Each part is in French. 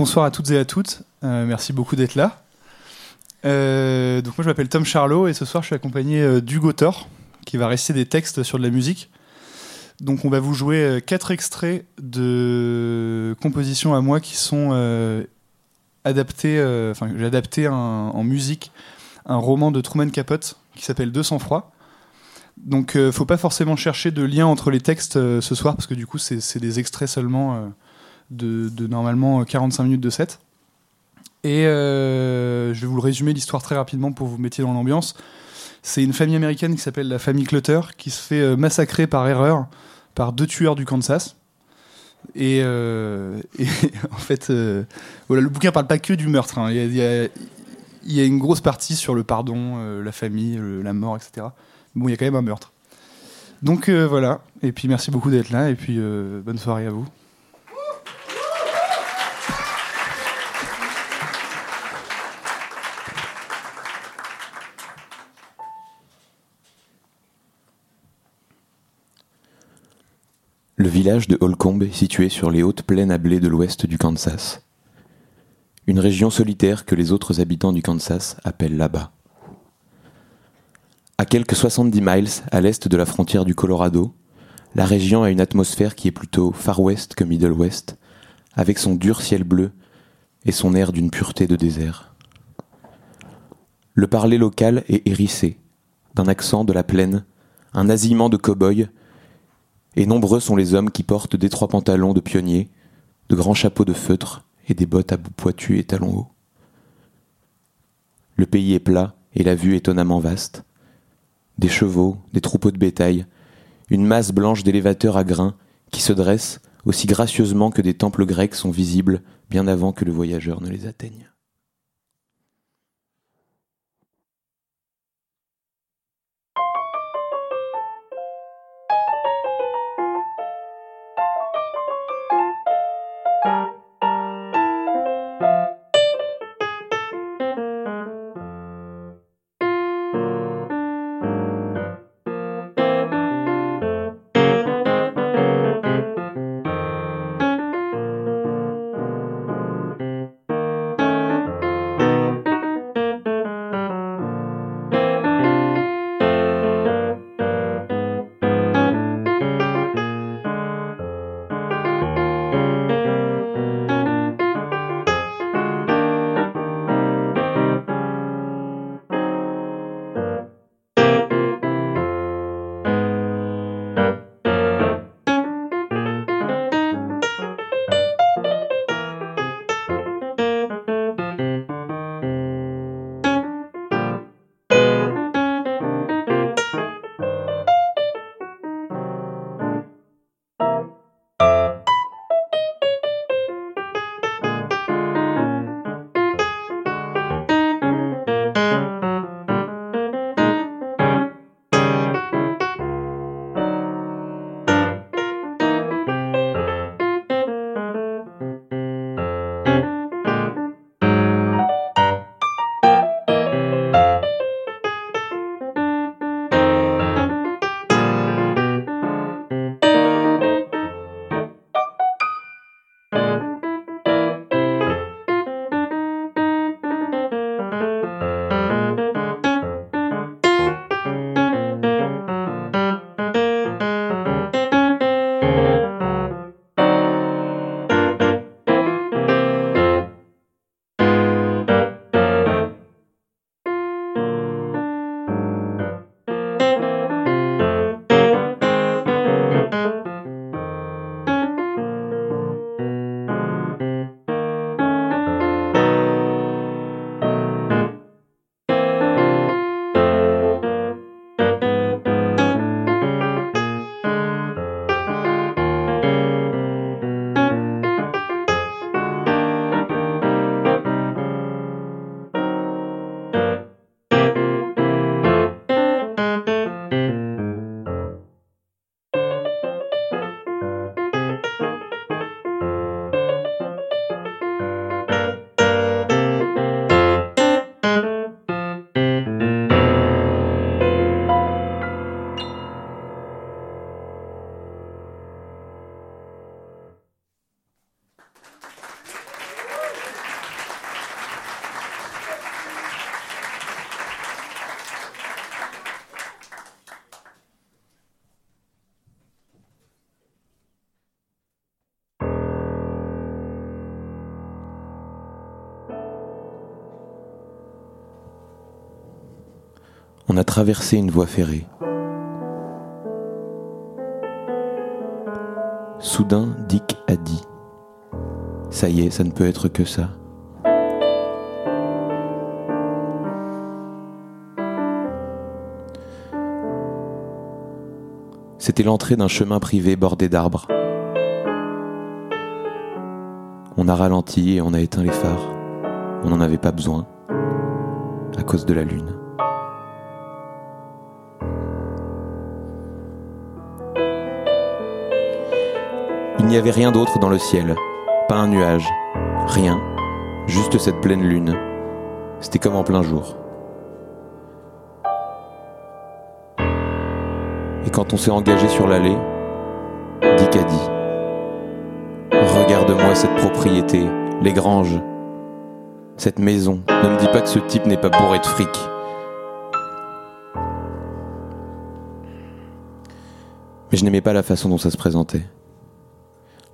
bonsoir à toutes et à toutes. Euh, merci beaucoup d'être là. Euh, donc moi je m'appelle Tom Charlot et ce soir je suis accompagné euh, d'Hugo Thor qui va réciter des textes sur de la musique. Donc on va vous jouer quatre extraits de compositions à moi qui sont adaptés, enfin j'ai adapté en musique un roman de Truman Capote qui s'appelle 200 froid. Donc faut pas forcément chercher de lien entre les textes ce soir parce que du coup c'est des extraits seulement de, de normalement 45 minutes de set. Et euh, je vais vous le résumer l'histoire très rapidement pour vous mettre dans l'ambiance. C'est une famille américaine qui s'appelle la famille Clutter qui se fait euh, massacrer par erreur par deux tueurs du Kansas. Et, euh, en fait, euh, voilà, le bouquin parle pas que du meurtre. hein. Il, y a, y a- une grosse partie sur le pardon, euh, la famille, le- la mort, etc. Bon, il y a quand même un meurtre. Donc euh, voilà. Et puis merci beaucoup d'être là. Et puis euh, bonne soirée à vous. Le village de Holcomb est situé sur les hautes plaines à blé de l'ouest du Kansas. Une région solitaire que les autres habitants du Kansas appellent là-bas. À quelques 70 miles à l'est de la frontière du Colorado, la région a une atmosphère qui est plutôt Far West que Middle West, avec son dur ciel bleu et son air d'une pureté de désert. Le parler local est hérissé, d'un accent de la plaine, un nasillement de cow-boy et nombreux sont les hommes qui portent d'étroits pantalons de pionniers, de grands chapeaux de feutre et des bottes à bout pointus et talons hauts. Le pays est plat et la vue étonnamment vaste. Des chevaux, des troupeaux de bétail, une masse blanche d'élévateurs à grains qui se dressent aussi gracieusement que des temples grecs sont visibles bien avant que le voyageur ne les atteigne. A traversé une voie ferrée. Soudain, Dick a dit Ça y est, ça ne peut être que ça. C'était l'entrée d'un chemin privé bordé d'arbres. On a ralenti et on a éteint les phares. On n'en avait pas besoin, à cause de la lune. N'y avait rien d'autre dans le ciel, pas un nuage, rien, juste cette pleine lune. C'était comme en plein jour. Et quand on s'est engagé sur l'allée, Dick a dit Regarde-moi cette propriété, les granges, cette maison. Ne me dis pas que ce type n'est pas bourré de fric. Mais je n'aimais pas la façon dont ça se présentait.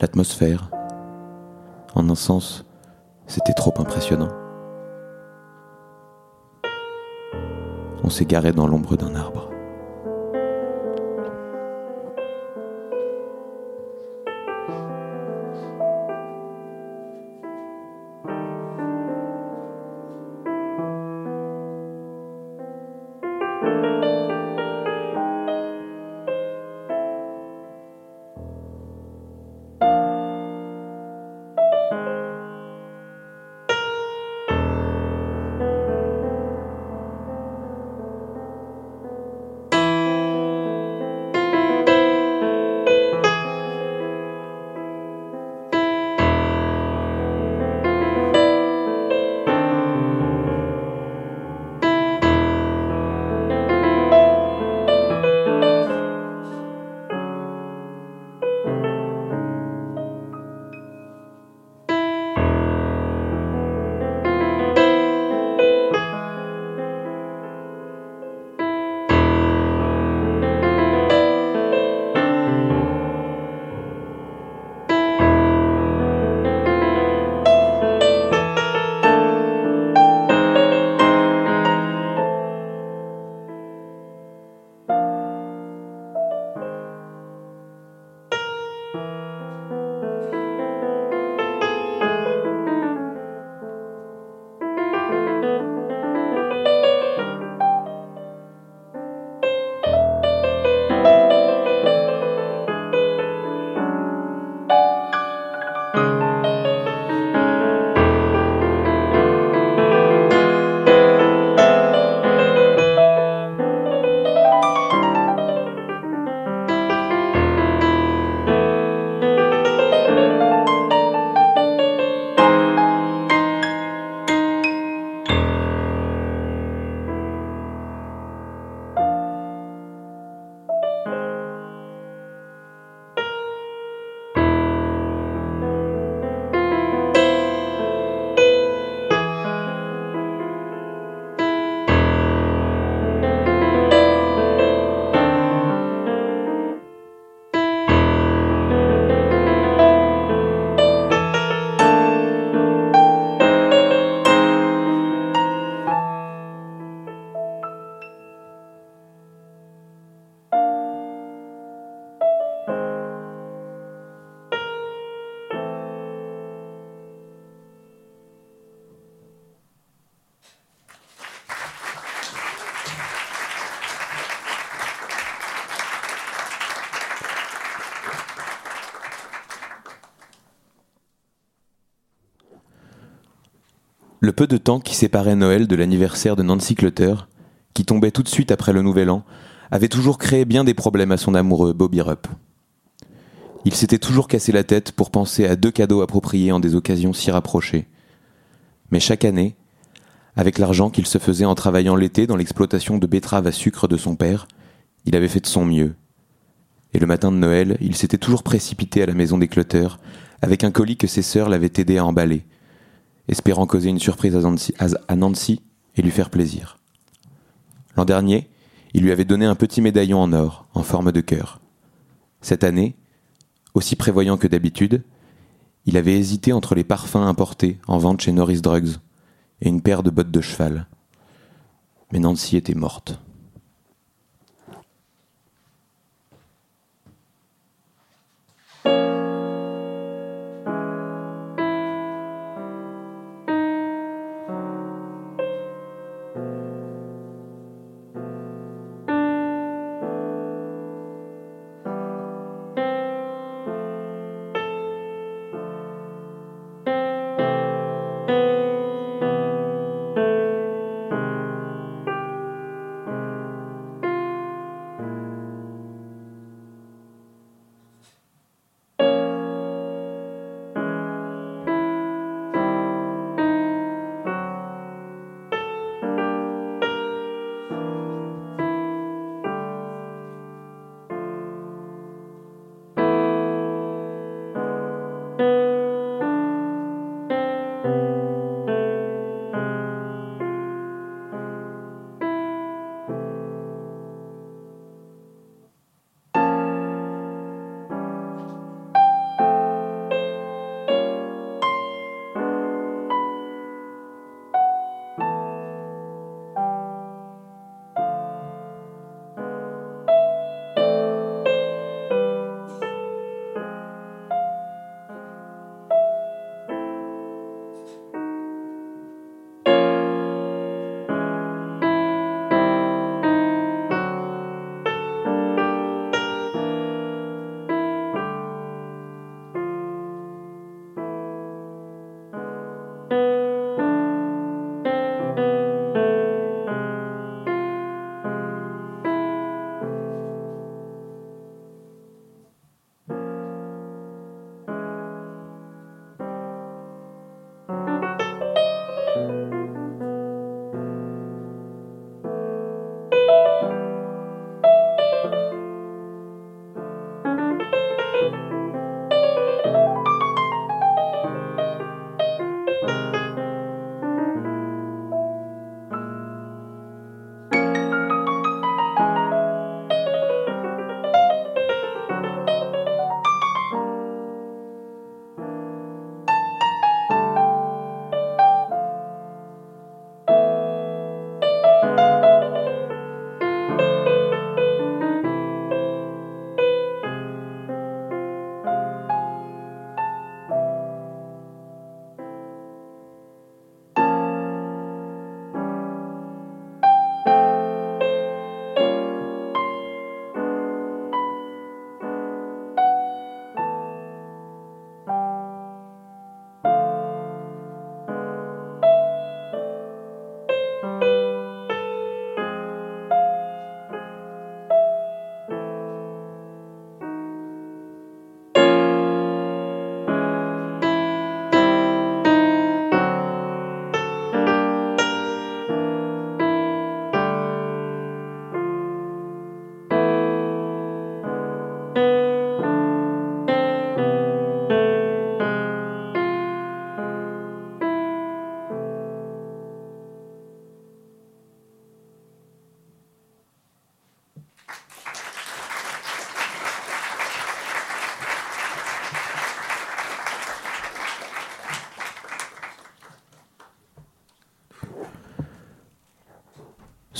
L'atmosphère. En un sens, c'était trop impressionnant. On s'est garé dans l'ombre d'un arbre. Le peu de temps qui séparait Noël de l'anniversaire de Nancy Clutter, qui tombait tout de suite après le Nouvel An, avait toujours créé bien des problèmes à son amoureux Bobby Rupp. Il s'était toujours cassé la tête pour penser à deux cadeaux appropriés en des occasions si rapprochées. Mais chaque année, avec l'argent qu'il se faisait en travaillant l'été dans l'exploitation de betteraves à sucre de son père, il avait fait de son mieux. Et le matin de Noël, il s'était toujours précipité à la maison des Clutter avec un colis que ses sœurs l'avaient aidé à emballer espérant causer une surprise à Nancy, et lui faire plaisir. L'an dernier, il lui avait donné un petit médaillon en or, en forme de cœur. Cette année, aussi prévoyant que d'habitude, il avait hésité entre les parfums importés en vente chez Norris Drugs et une paire de bottes de cheval. Mais Nancy était morte.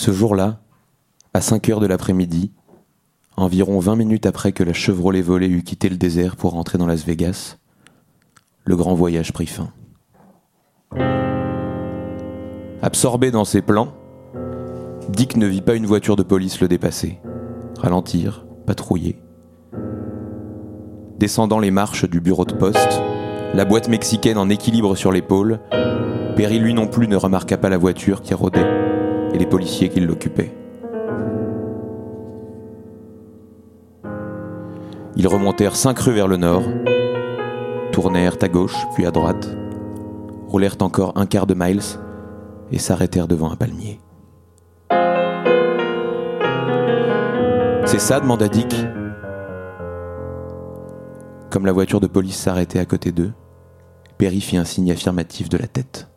Ce jour-là, à 5 heures de l'après-midi, environ 20 minutes après que la Chevrolet volée eut quitté le désert pour rentrer dans Las Vegas, le grand voyage prit fin. Absorbé dans ses plans, Dick ne vit pas une voiture de police le dépasser, ralentir, patrouiller. Descendant les marches du bureau de poste, la boîte mexicaine en équilibre sur l'épaule, Perry lui non plus ne remarqua pas la voiture qui rôdait et les policiers qui l'occupaient. Ils remontèrent cinq rues vers le nord, tournèrent à gauche puis à droite, roulèrent encore un quart de miles et s'arrêtèrent devant un palmier. C'est ça demanda Dick. Comme la voiture de police s'arrêtait à côté d'eux, Perry fit un signe affirmatif de la tête.